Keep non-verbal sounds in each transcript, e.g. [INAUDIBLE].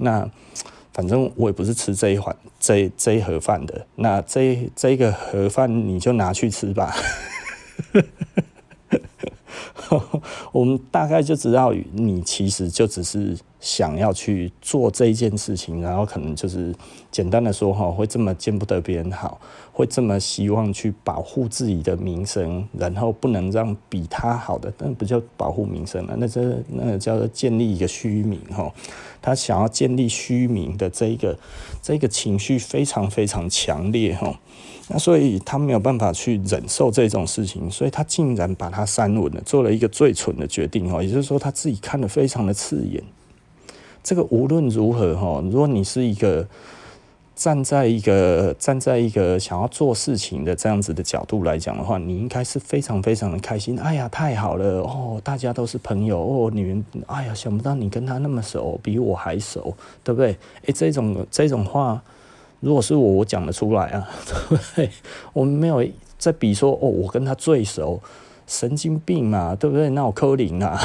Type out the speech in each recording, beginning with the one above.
那反正我也不是吃这一碗这这一盒饭的，那这这个盒饭你就拿去吃吧。[LAUGHS] 我们大概就知道，你其实就只是想要去做这一件事情，然后可能就是简单的说哈，会这么见不得别人好，会这么希望去保护自己的名声，然后不能让比他好的，那不叫保护名声了，那这那叫做建立一个虚名哈。他想要建立虚名的这一个这个情绪非常非常强烈哈。那所以他没有办法去忍受这种事情，所以他竟然把它删文了，做了一个最蠢的决定哦，也就是说他自己看得非常的刺眼。这个无论如何哈，如果你是一个站在一个站在一个想要做事情的这样子的角度来讲的话，你应该是非常非常的开心。哎呀，太好了哦，大家都是朋友哦，你们哎呀，想不到你跟他那么熟，比我还熟，对不对？诶，这种这种话。如果是我，我讲得出来啊，[LAUGHS] 对不对？我们没有在比说哦，我跟他最熟，神经病嘛，对不对？那我柯林啊，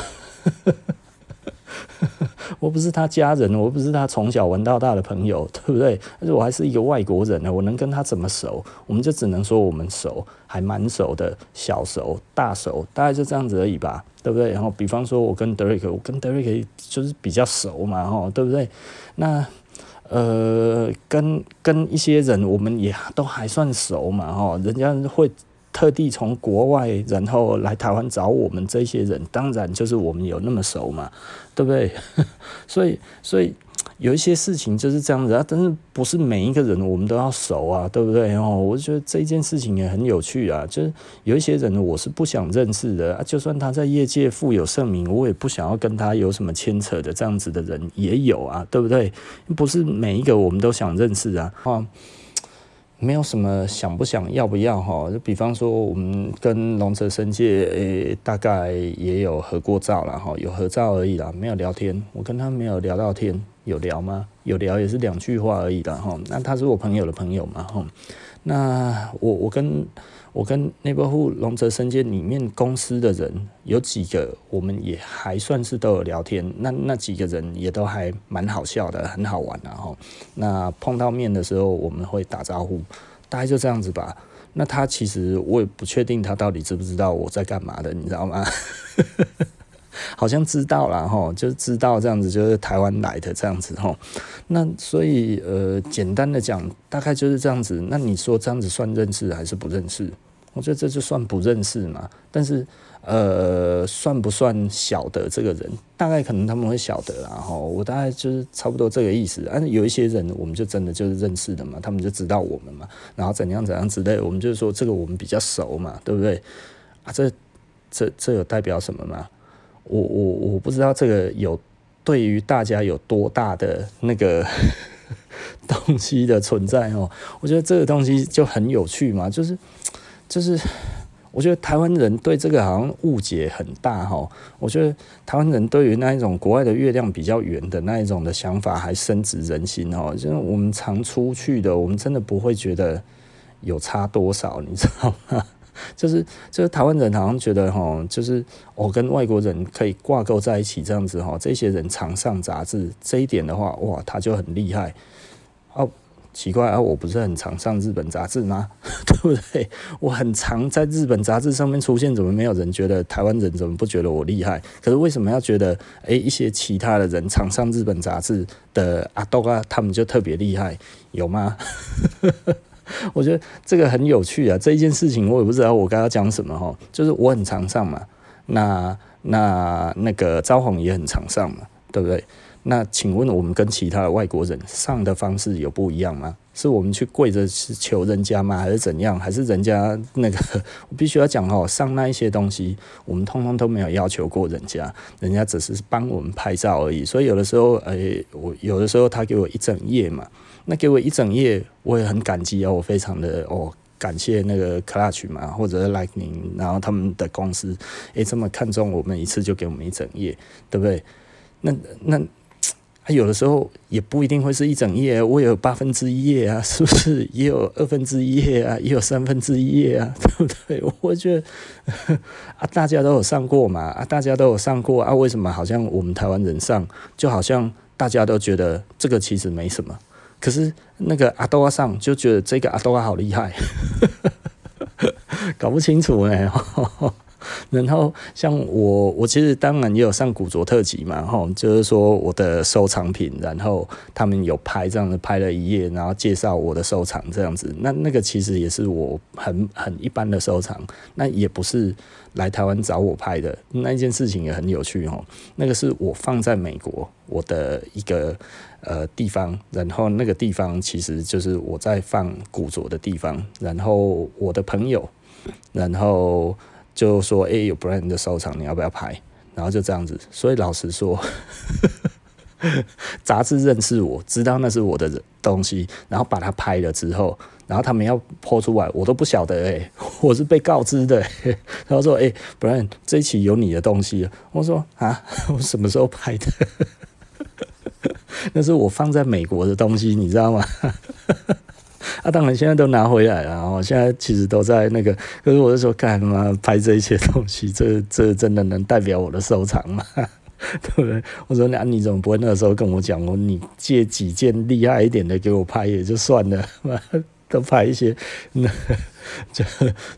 [LAUGHS] 我不是他家人，我不是他从小玩到大的朋友，对不对？而且我还是一个外国人呢，我能跟他怎么熟？我们就只能说我们熟，还蛮熟的，小熟、大熟，大概就这样子而已吧，对不对？然后比方说，我跟德瑞克，我跟德瑞克就是比较熟嘛，哈，对不对？那。呃，跟跟一些人，我们也都还算熟嘛，哈，人家会特地从国外，然后来台湾找我们这些人，当然就是我们有那么熟嘛，对不对？[LAUGHS] 所以，所以。有一些事情就是这样子啊，但是不是每一个人我们都要熟啊，对不对？哦，我觉得这件事情也很有趣啊，就是有一些人我是不想认识的啊，就算他在业界富有盛名，我也不想要跟他有什么牵扯的，这样子的人也有啊，对不对？不是每一个我们都想认识啊，啊。没有什么想不想要不要哈，就比方说我们跟龙泽生界诶，大概也有合过照了哈，有合照而已啦，没有聊天。我跟他没有聊到天，有聊吗？有聊也是两句话而已的哈。那他是我朋友的朋友嘛哈。那我我跟。我跟内部龙泽伸介里面公司的人有几个，我们也还算是都有聊天。那那几个人也都还蛮好笑的，很好玩然后。那碰到面的时候，我们会打招呼，大概就这样子吧。那他其实我也不确定他到底知不知道我在干嘛的，你知道吗？[LAUGHS] 好像知道了哈，就知道这样子，就是台湾来的这样子哈。那所以呃，简单的讲，大概就是这样子。那你说这样子算认识还是不认识？我觉得这就算不认识嘛。但是呃，算不算晓得这个人？大概可能他们会晓得啦哈。我大概就是差不多这个意思。但是有一些人，我们就真的就是认识的嘛，他们就知道我们嘛，然后怎样怎样之类，我们就是说这个我们比较熟嘛，对不对？啊，这这这有代表什么吗？我我我不知道这个有对于大家有多大的那个 [LAUGHS] 东西的存在哦。我觉得这个东西就很有趣嘛，就是就是我觉得台湾人对这个好像误解很大哈。我觉得台湾人对于那一种国外的月亮比较圆的那一种的想法还深植人心哦。就是我们常出去的，我们真的不会觉得有差多少，你知道吗？就是就是台湾人好像觉得哈，就是我跟外国人可以挂钩在一起这样子哈，这些人常上杂志这一点的话，哇，他就很厉害。哦，奇怪啊，我不是很常上日本杂志吗？[LAUGHS] 对不对？我很常在日本杂志上面出现，怎么没有人觉得台湾人怎么不觉得我厉害？可是为什么要觉得哎一些其他的人常上日本杂志的阿豆啊，他们就特别厉害？有吗？[LAUGHS] 我觉得这个很有趣啊！这一件事情我也不知道我刚刚讲什么哈，就是我很常上嘛，那那那个招红也很常上嘛，对不对？那请问我们跟其他的外国人上的方式有不一样吗？是我们去跪着求人家吗？还是怎样？还是人家 [LAUGHS] 那个？我必须要讲哦，上那一些东西，我们通通都没有要求过人家，人家只是帮我们拍照而已。所以有的时候，哎，我有的时候他给我一整页嘛。那给我一整页，我也很感激啊！我非常的哦，感谢那个 Clutch 嘛，或者是 Like 宁然后他们的公司，诶，这么看重我们一次就给我们一整页，对不对？那那有的时候也不一定会是一整页，我有八分之一页啊，[LAUGHS] 是不是？也有二分之一页啊，也有三分之一页啊，[LAUGHS] 对不对？我觉得 [LAUGHS] 啊，大家都有上过嘛，啊，大家都有上过啊，为什么好像我们台湾人上就好像？大家都觉得这个其实没什么。可是那个阿多阿桑就觉得这个阿多阿好厉害，[LAUGHS] 搞不清楚呢。然后像我，我其实当然也有上古着特辑嘛，吼，就是说我的收藏品，然后他们有拍这样子拍了一页，然后介绍我的收藏这样子。那那个其实也是我很很一般的收藏，那也不是来台湾找我拍的。那一件事情也很有趣吼，那个是我放在美国我的一个呃地方，然后那个地方其实就是我在放古着的地方，然后我的朋友，然后。就说哎、有 brand 的收藏，你要不要拍？然后就这样子。所以老实说，[LAUGHS] 杂志认识我，知道那是我的东西，然后把它拍了之后，然后他们要泼出来，我都不晓得哎、我是被告知的、欸。他说哎、欸、，brand 这一期有你的东西。我说啊，我什么时候拍的？[LAUGHS] 那是我放在美国的东西，你知道吗？啊，当然现在都拿回来了，然后现在其实都在那个。可是我就说，干嘛拍这一些东西？这这真的能代表我的收藏吗？[LAUGHS] 对不对？我说，那你怎么不会那时候跟我讲？我你借几件厉害一点的给我拍也就算了，[LAUGHS] 都拍一些那就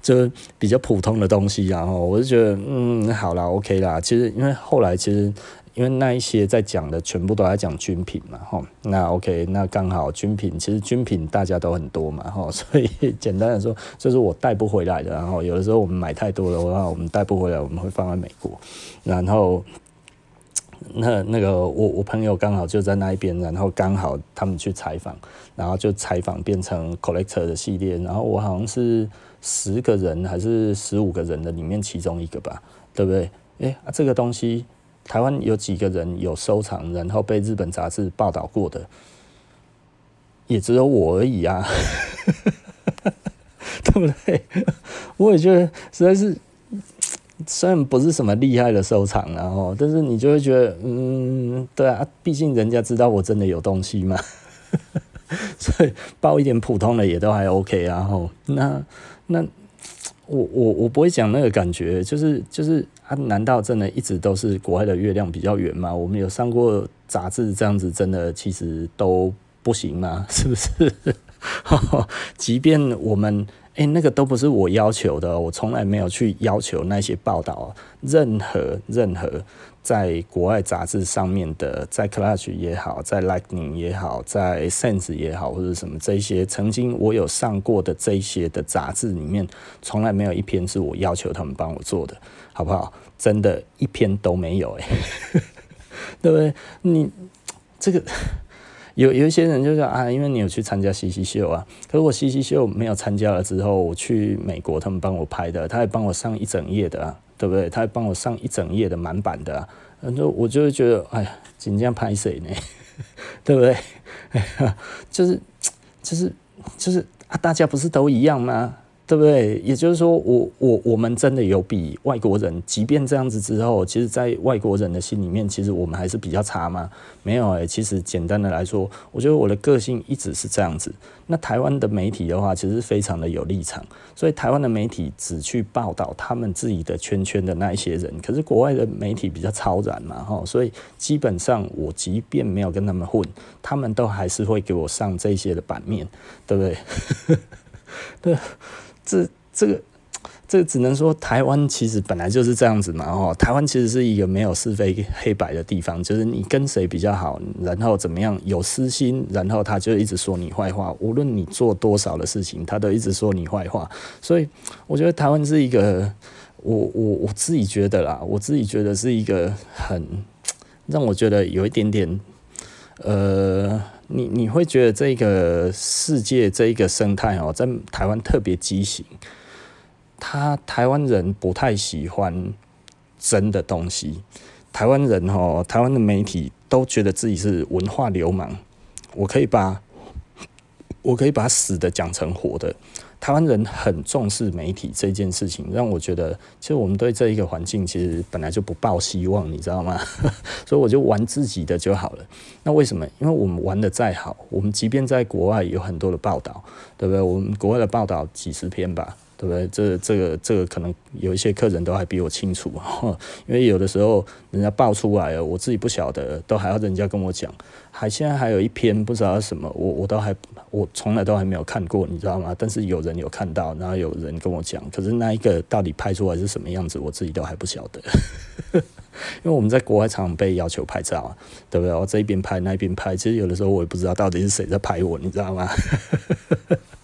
就比较普通的东西，然后我就觉得，嗯，好啦，OK 啦。其实因为后来其实。因为那一些在讲的全部都在讲军品嘛，吼，那 OK，那刚好军品其实军品大家都很多嘛，吼，[LAUGHS] 所以简单的说，就是我带不回来的，然后有的时候我们买太多的话，我们带不回来，我们会放在美国，然后那那个我我朋友刚好就在那一边，然后刚好他们去采访，然后就采访变成 collector 的系列，然后我好像是十个人还是十五个人的里面其中一个吧，对不对？哎，啊，这个东西。台湾有几个人有收藏，然后被日本杂志报道过的，也只有我而已啊，[LAUGHS] 对不对？我也觉得实在是，虽然不是什么厉害的收藏，然后，但是你就会觉得，嗯，对啊，毕竟人家知道我真的有东西嘛，[LAUGHS] 所以报一点普通的也都还 OK，然后，那那。我我我不会讲那个感觉，就是就是啊，难道真的一直都是国外的月亮比较圆吗？我们有上过杂志，这样子真的其实都不行吗？[LAUGHS] 是不是？[LAUGHS] 即便我们诶、那个都不是我要求的，我从来没有去要求那些报道，任何任何。在国外杂志上面的，在 Clutch 也好，在 Lightning 也好，在 Sense 也好，或者什么这些，曾经我有上过的这些的杂志里面，从来没有一篇是我要求他们帮我做的，好不好？真的，一篇都没有，哎，[LAUGHS] 对不对？你这个有有一些人就说啊，因为你有去参加西西秀啊，可是我西西秀没有参加了之后，我去美国，他们帮我拍的，他还帮我上一整页的啊。对不对？他还帮我上一整页的满版的，啊，然后我就会觉得，哎呀，今天拍谁呢？[LAUGHS] 对不对？哎 [LAUGHS] 呀，就是就是就是啊，大家不是都一样吗？对不对？也就是说，我我我们真的有比外国人，即便这样子之后，其实，在外国人的心里面，其实我们还是比较差吗？没有哎、欸，其实简单的来说，我觉得我的个性一直是这样子。那台湾的媒体的话，其实非常的有立场，所以台湾的媒体只去报道他们自己的圈圈的那一些人，可是国外的媒体比较超然嘛，哈，所以基本上我即便没有跟他们混，他们都还是会给我上这些的版面，对不对？对。[LAUGHS] 这这个这只能说台湾其实本来就是这样子嘛，哦，台湾其实是一个没有是非黑白的地方，就是你跟谁比较好，然后怎么样有私心，然后他就一直说你坏话，无论你做多少的事情，他都一直说你坏话。所以我觉得台湾是一个，我我我自己觉得啦，我自己觉得是一个很让我觉得有一点点，呃。你你会觉得这个世界这一个生态哦，在台湾特别畸形。他台湾人不太喜欢真的东西。台湾人哦，台湾的媒体都觉得自己是文化流氓。我可以把，我可以把死的讲成活的。台湾人很重视媒体这件事情，让我觉得，其实我们对这一个环境其实本来就不抱希望，你知道吗？[LAUGHS] 所以我就玩自己的就好了。那为什么？因为我们玩的再好，我们即便在国外有很多的报道，对不对？我们国外的报道几十篇吧，对不对？这这个这个可能有一些客人都还比我清楚，因为有的时候人家爆出来了，我自己不晓得，都还要人家跟我讲。还现在还有一篇不知道什么，我我都还我从来都还没有看过，你知道吗？但是有人有看到，然后有人跟我讲，可是那一个到底拍出来是什么样子，我自己都还不晓得。[LAUGHS] 因为我们在国外常常被要求拍照啊，对不对？我这一边拍，那一边拍，其实有的时候我也不知道到底是谁在拍我，你知道吗？[LAUGHS]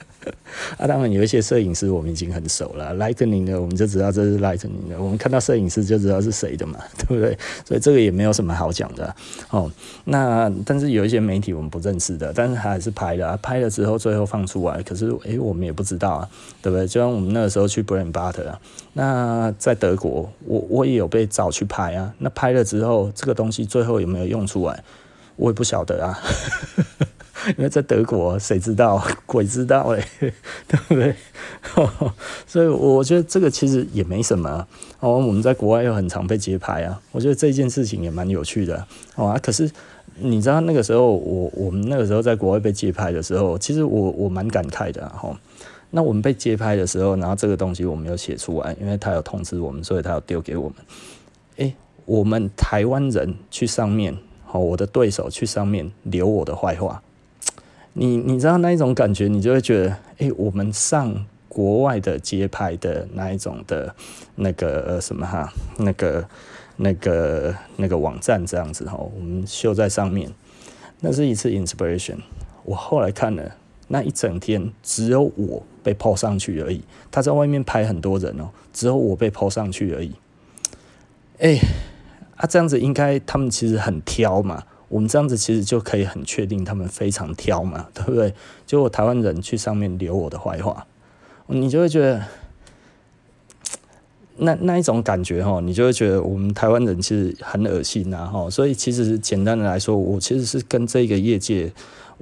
[LAUGHS] 啊，当然有一些摄影师我们已经很熟了，Lightning 的我们就知道这是 Lightning 的，我们看到摄影师就知道是谁的嘛，[LAUGHS] 对不对？所以这个也没有什么好讲的哦。那但是有一些媒体我们不认识的，但是他还是拍了，拍了之后最后放出来，可是诶、我们也不知道啊，对不对？就像我们那个时候去 Bread and Butter 啊，那在德国，我我也有被找去拍啊，那拍了之后，这个东西最后有没有用出来，我也不晓得啊。[LAUGHS] 因为在德国，谁知道？[LAUGHS] 鬼知道哎，[LAUGHS] 对不对？所以我觉得这个其实也没什么。哦，我们在国外又很常被街拍啊，我觉得这件事情也蛮有趣的。哦啊，可是你知道那个时候，我我们那个时候在国外被街拍的时候，其实我我蛮感慨的哈。那我们被街拍的时候，然后这个东西我们有写出来，因为他有通知我们，所以他要丢给我们。诶，我们台湾人去上面，哦，我的对手去上面留我的坏话。你你知道那一种感觉，你就会觉得，诶、我们上国外的街拍的那一种的，那个呃什么哈，那个那个那个网站这样子哈，我们秀在上面，那是一次 inspiration。我后来看了那一整天，只有我被抛上去而已。他在外面拍很多人哦，只有我被抛上去而已。诶，啊，这样子应该他们其实很挑嘛。我们这样子其实就可以很确定，他们非常挑嘛，对不对？就我台湾人去上面留我的坏话，你就会觉得那那一种感觉哈，你就会觉得我们台湾人其实很恶心呐哈。所以其实简单的来说，我其实是跟这个业界。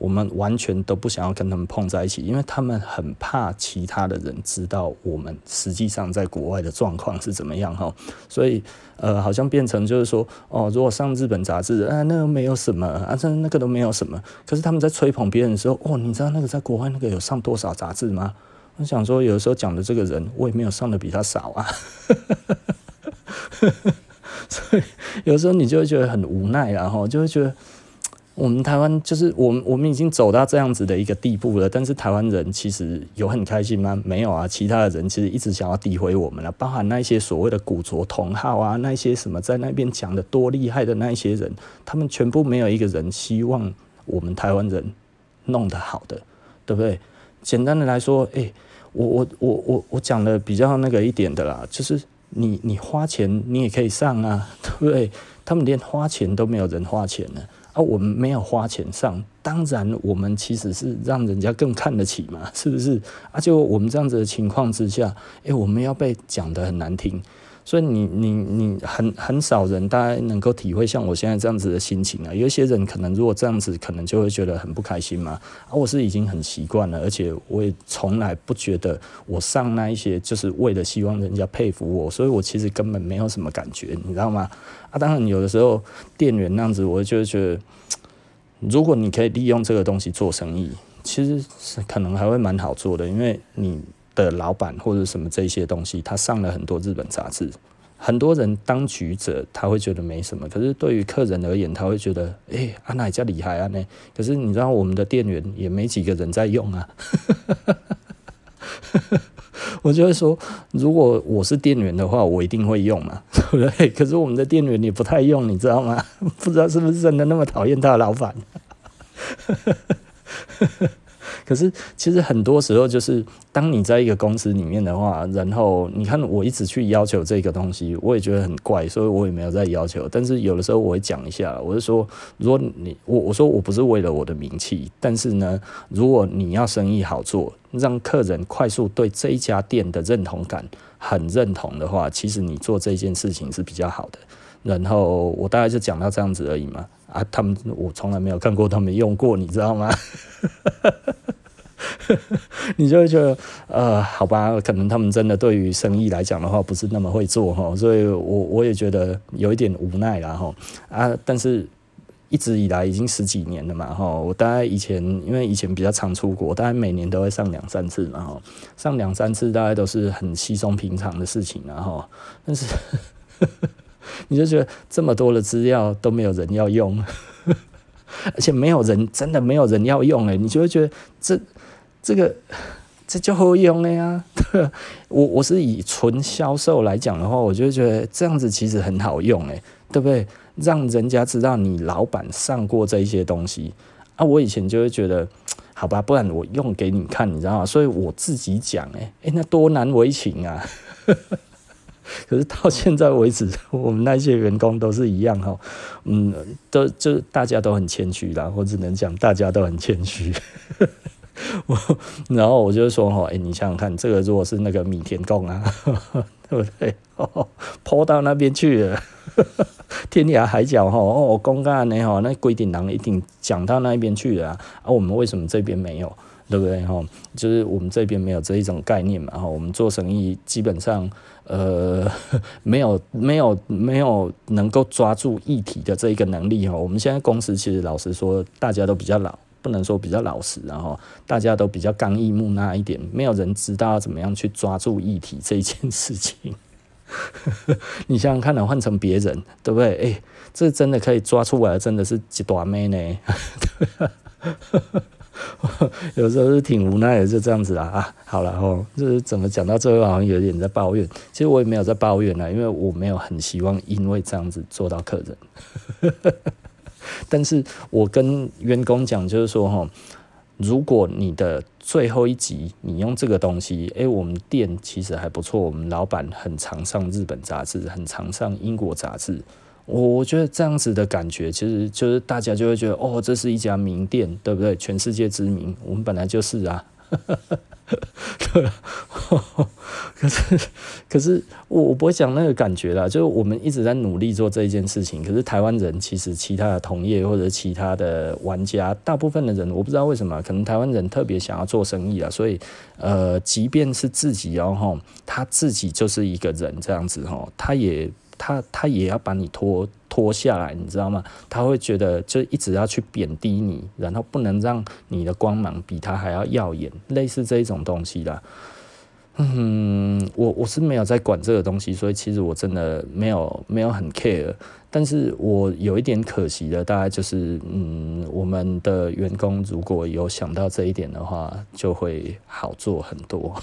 我们完全都不想要跟他们碰在一起，因为他们很怕其他的人知道我们实际上在国外的状况是怎么样哈。所以呃，好像变成就是说，哦，如果上日本杂志，啊，那个没有什么，啊，这那个都没有什么。可是他们在吹捧别人的时候，哦，你知道那个在国外那个有上多少杂志吗？我想说，有的时候讲的这个人，我也没有上的比他少啊。[LAUGHS] 所以有时候你就会觉得很无奈，然后就会觉得。我们台湾就是我们，我们已经走到这样子的一个地步了。但是台湾人其实有很开心吗？没有啊，其他的人其实一直想要诋毁我们了，包含那些所谓的古着同好啊，那些什么在那边讲的多厉害的那些人，他们全部没有一个人希望我们台湾人弄得好的，对不对？简单的来说，诶、我我我我我讲的比较那个一点的啦，就是你你花钱你也可以上啊，对不对？他们连花钱都没有人花钱呢。啊我们没有花钱上，当然我们其实是让人家更看得起嘛，是不是？啊，就我们这样子的情况之下，诶，我们要被讲得很难听。所以你你你很很少人大概能够体会像我现在这样子的心情啊。有一些人可能如果这样子，可能就会觉得很不开心嘛。啊，我是已经很习惯了，而且我也从来不觉得我上那一些就是为了希望人家佩服我，所以我其实根本没有什么感觉，你知道吗？啊，当然有的时候店员那样子，我就觉得，如果你可以利用这个东西做生意，其实是可能还会蛮好做的，因为你。的老板或者什么这些东西，他上了很多日本杂志，很多人当局者他会觉得没什么，可是对于客人而言，他会觉得，哎、欸，阿奶家厉害啊呢。可是你知道我们的店员也没几个人在用啊，[LAUGHS] 我就会说，如果我是店员的话，我一定会用嘛，[LAUGHS] 对不对？可是我们的店员也不太用，你知道吗？[LAUGHS] 不知道是不是真的那么讨厌他的老板。可是，其实很多时候就是，当你在一个公司里面的话，然后你看我一直去要求这个东西，我也觉得很怪，所以我也没有在要求。但是有的时候我会讲一下，我就说，如果你我我说我不是为了我的名气，但是呢，如果你要生意好做，让客人快速对这一家店的认同感很认同的话，其实你做这件事情是比较好的。然后我大概就讲到这样子而已嘛。啊，他们我从来没有看过他们用过，你知道吗？[LAUGHS] 你就会觉得，呃，好吧，可能他们真的对于生意来讲的话，不是那么会做哈，所以我我也觉得有一点无奈啦哈。啊，但是一直以来已经十几年了嘛，哈，我大概以前因为以前比较常出国，大概每年都会上两三次嘛，哈，上两三次大概都是很稀松平常的事情，然后，但是 [LAUGHS] 你就觉得这么多的资料都没有人要用，[LAUGHS] 而且没有人真的没有人要用，诶，你就会觉得这这个 [LAUGHS] 这就好用了呀，[LAUGHS] 我我是以纯销售来讲的话，我就觉得这样子其实很好用，诶，对不对？让人家知道你老板上过这一些东西啊！我以前就会觉得，好吧，不然我用给你看，你知道吗？所以我自己讲，哎哎，那多难为情啊！[LAUGHS] 可是到现在为止，我们那些员工都是一样哈，嗯，都就大家都很谦虚啦，我只能讲大家都很谦虚。我 [LAUGHS] 然后我就说哈，哎，你想想看，这个如果是那个米田共啊，对不对？抛到那边去了。[LAUGHS] 天涯海角哈哦，公干呢哈，那规定人一定讲到那一边去了啊！啊，我们为什么这边没有？对不对哈？就是我们这边没有这一种概念嘛哈。我们做生意基本上呃 [LAUGHS] 没有没有没有能够抓住议题的这一个能力哈。我们现在公司其实老实说，大家都比较老，不能说比较老实，然后大家都比较刚毅木讷一点，没有人知道怎么样去抓住议题这一件事情。[LAUGHS] 你想想看，能换成别人，对不对？哎、这真的可以抓出来，真的是几朵妹呢？[LAUGHS] 有时候是挺无奈的，就这样子啦啊。好了吼，就是怎么讲到最后，好像有点在抱怨。其实我也没有在抱怨啦，因为我没有很希望因为这样子做到客人。但是我跟员工讲，就是说哈。如果你的最后一集你用这个东西，诶、我们店其实还不错，我们老板很常上日本杂志，很常上英国杂志，我觉得这样子的感觉，其实就是大家就会觉得，哦，这是一家名店，对不对？全世界知名，我们本来就是啊。[LAUGHS] 对，可是可是我我不会讲那个感觉啦，就是我们一直在努力做这一件事情。可是台湾人其实其他的同业或者其他的玩家，大部分的人我不知道为什么，可能台湾人特别想要做生意啊，所以呃，即便是自己哦，他自己就是一个人这样子吼，他也。他他也要把你拖拖下来，你知道吗？他会觉得就一直要去贬低你，然后不能让你的光芒比他还要耀眼，类似这一种东西啦。嗯，我我是没有在管这个东西，所以其实我真的没有没有很 care。但是我有一点可惜的，大概就是嗯，我们的员工如果有想到这一点的话，就会好做很多。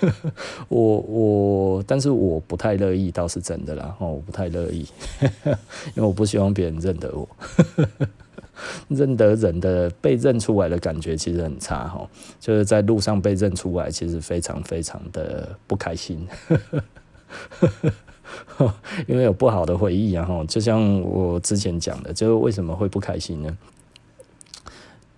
[LAUGHS] 我我，但是我不太乐意，倒是真的啦。哦，我不太乐意，[LAUGHS] 因为我不希望别人认得我。认得人的被认出来的感觉其实很差哈，就是在路上被认出来，其实非常非常的不开心。[LAUGHS] 因为有不好的回忆，然后就像我之前讲的，就是为什么会不开心呢？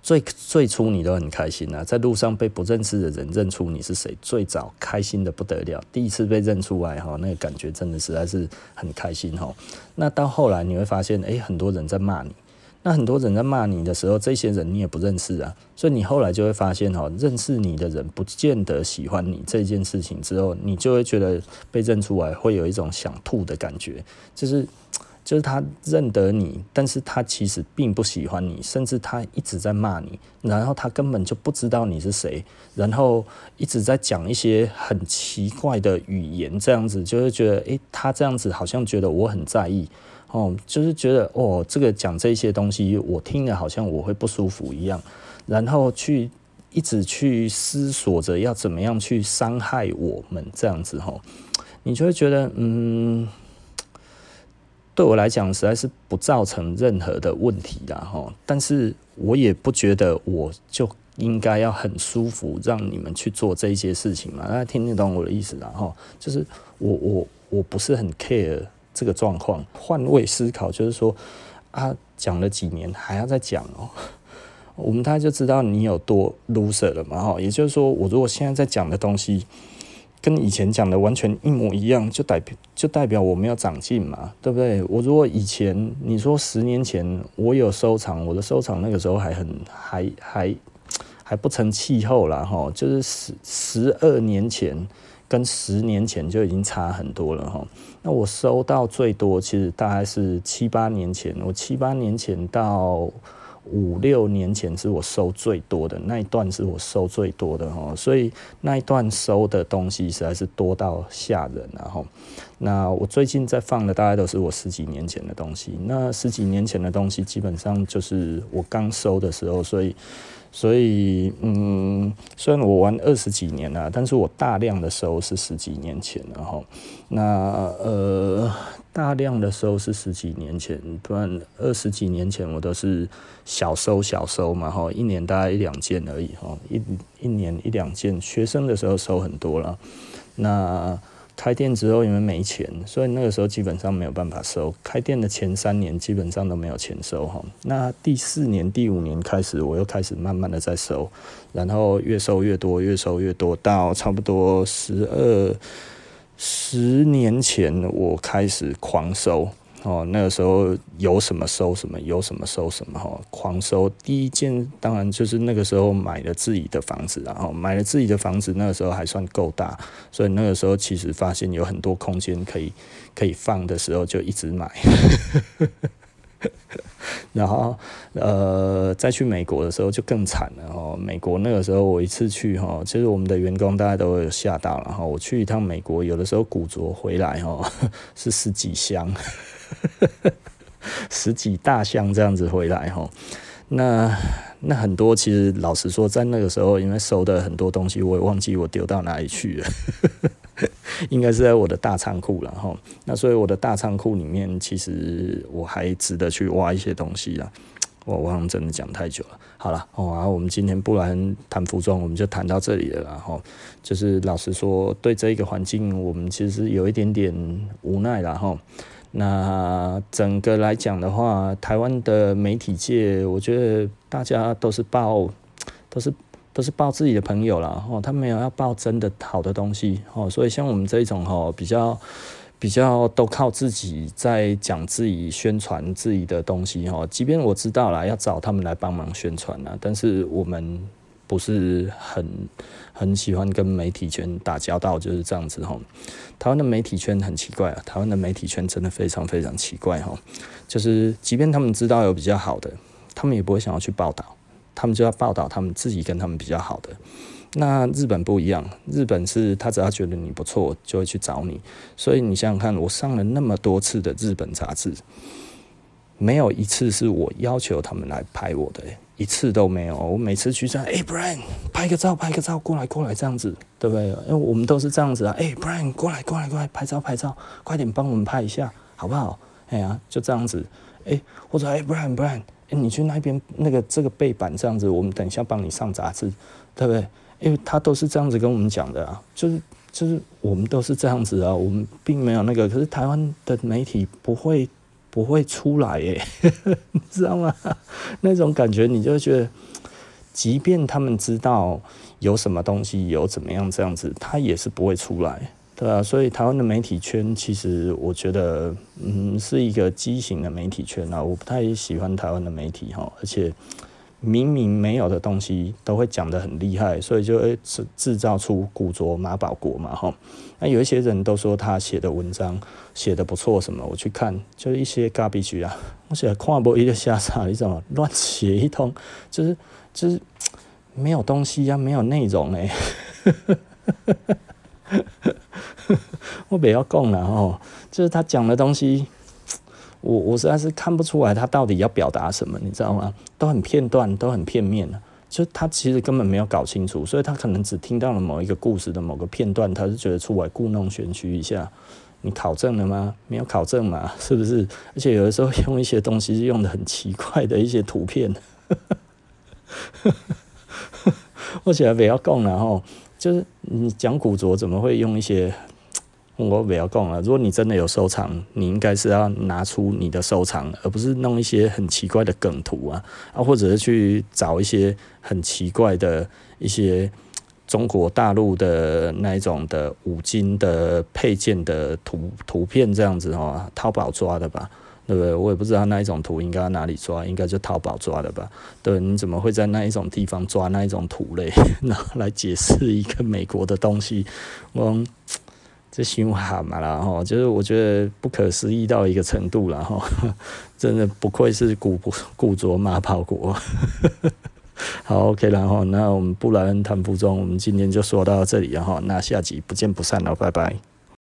最最初你都很开心啊，在路上被不认识的人认出你是谁，最早开心的不得了。第一次被认出来哈，那个感觉真的实在是很开心哈。那到后来你会发现，诶，很多人在骂你。那很多人在骂你的时候，这些人你也不认识啊，所以你后来就会发现哈，认识你的人不见得喜欢你这件事情之后，你就会觉得被认出来会有一种想吐的感觉，就是。就是他认得你，但是他其实并不喜欢你，甚至他一直在骂你，然后他根本就不知道你是谁，然后一直在讲一些很奇怪的语言，这样子就会觉得，诶，他这样子好像觉得我很在意，哦，就是觉得哦，这个讲这些东西，我听了好像我会不舒服一样，然后去一直去思索着要怎么样去伤害我们，这样子哈，你就会觉得，嗯。对我来讲，实在是不造成任何的问题的，哈。但是我也不觉得我就应该要很舒服，让你们去做这一些事情嘛。大家听得懂我的意思啦，哈。就是我我我不是很 care 这个状况。换位思考，就是说啊，讲了几年还要再讲哦，我们大家就知道你有多 loser 了嘛，哈。也就是说，我如果现在在讲的东西。跟以前讲的完全一模一样，就代表就代表我没有长进嘛，对不对？我如果以前你说十年前我有收藏，我的收藏那个时候还很还还还不成气候啦。哈，就是十十二年前跟十年前就已经差很多了哈。那我收到最多，其实大概是七八年前，我七八年前到。五六年前是我收最多的那一段，是我收最多的哈，所以那一段收的东西实在是多到吓人，然后，那我最近在放的大概都是我十几年前的东西，那十几年前的东西基本上就是我刚收的时候，所以。所以，嗯，虽然我玩二十几年了，但是我大量的收是十几年前，然后，那呃，大量的收是十几年前，不然二十几年前我都是小收小收嘛，哈，一年大概一两件而已，哈，一一年一两件，学生的时候收很多了，那。开店之后因为没钱，所以那个时候基本上没有办法收。开店的前三年基本上都没有钱收哈。那第四年、第五年开始，我又开始慢慢的在收，然后越收越多，越收越多，到差不多十二十年前，我开始狂收。哦，那个时候有什么收什么，有什么收什么哈，狂收。第一件当然就是那个时候买了自己的房子，然后买了自己的房子，那个时候还算够大，所以那个时候其实发现有很多空间可以可以放的时候，就一直买。[LAUGHS] 然后，呃，再去美国的时候就更惨了哦。美国那个时候我一次去哈，其实我们的员工大家都有吓到了哈。我去一趟美国，有的时候古着回来哈 [LAUGHS] 是十几箱，[LAUGHS] 十几大箱这样子回来哈。那那很多其实老实说，在那个时候因为收的很多东西，我也忘记我丢到哪里去了。[LAUGHS] 应该是在我的大仓库了哈，那所以我的大仓库里面，其实我还值得去挖一些东西啦。我我好像真的讲太久了，好了，哦，然后我们今天不然谈服装，我们就谈到这里了，然后就是老实说，对这一个环境，我们其实有一点点无奈了哈。那整个来讲的话，台湾的媒体界，我觉得大家都是报，都是。都是报自己的朋友啦，哦，他没有要报真的好的东西，哦，所以像我们这一种哦，比较比较都靠自己在讲自己宣传自己的东西，哦，即便我知道啦，要找他们来帮忙宣传啦，但是我们不是很很喜欢跟媒体圈打交道，就是这样子哈。台湾的媒体圈很奇怪啊，台湾的媒体圈真的非常非常奇怪哈，就是即便他们知道有比较好的，他们也不会想要去报道。他们就要报道他们自己跟他们比较好的。那日本不一样，日本是他只要觉得你不错，就会去找你。所以你想想看，我上了那么多次的日本杂志，没有一次是我要求他们来拍我的，一次都没有。我每次去这样，哎，Brian，拍个照，拍个照，过来，过来，这样子，对不对？因为我们都是这样子啊。哎，Brian，过来，过来，过来，拍照，拍照，快点帮我们拍一下，好不好？哎呀，就这样子。哎，或者哎，Brian，Brian。哎，你去那边那个这个背板这样子，我们等一下帮你上杂志，对不对？因为他都是这样子跟我们讲的啊，就是就是我们都是这样子啊，我们并没有那个，可是台湾的媒体不会不会出来耶，[LAUGHS] 你知道吗？那种感觉你就觉得，即便他们知道有什么东西有怎么样这样子，他也是不会出来。对啊，所以台湾的媒体圈其实我觉得，嗯，是一个畸形的媒体圈啊。我不太喜欢台湾的媒体哈，而且明明没有的东西都会讲得很厉害，所以就会制制造出古着马保国嘛哈。那有一些人都说他写的文章写得不错什么，我去看就是一些尬笔局啊，我写看不一个瞎啥，你怎么？乱写一通，就是就是没有东西呀、啊，没有内容哎、欸。[LAUGHS] [LAUGHS] 我不要讲了哦，就是他讲的东西，我我实在是看不出来他到底要表达什么，你知道吗？都很片段，都很片面，就他其实根本没有搞清楚，所以他可能只听到了某一个故事的某个片段，他是觉得出来故弄玄虚一下。你考证了吗？没有考证嘛，[LAUGHS] 是不是？而且有的时候用一些东西是用的很奇怪的一些图片，[LAUGHS] 我起来不要讲了哦。就是你讲古着怎么会用一些？我不要讲了。如果你真的有收藏，你应该是要拿出你的收藏，而不是弄一些很奇怪的梗图啊啊，或者是去找一些很奇怪的一些中国大陆的那一种的五金的配件的图图片这样子哦，淘宝抓的吧？对不对？我也不知道那一种图应该哪里抓，应该就淘宝抓的吧？对，你怎么会在那一种地方抓那一种图嘞？[LAUGHS] 然后来解释一个美国的东西，我这循环嘛啦哈，就是我觉得不可思议到一个程度了哈，[LAUGHS] 真的不愧是古古着马跑国。[LAUGHS] 好，OK，然后那我们布莱恩谈服装，我们今天就说到这里，然后那下集不见不散了，拜拜。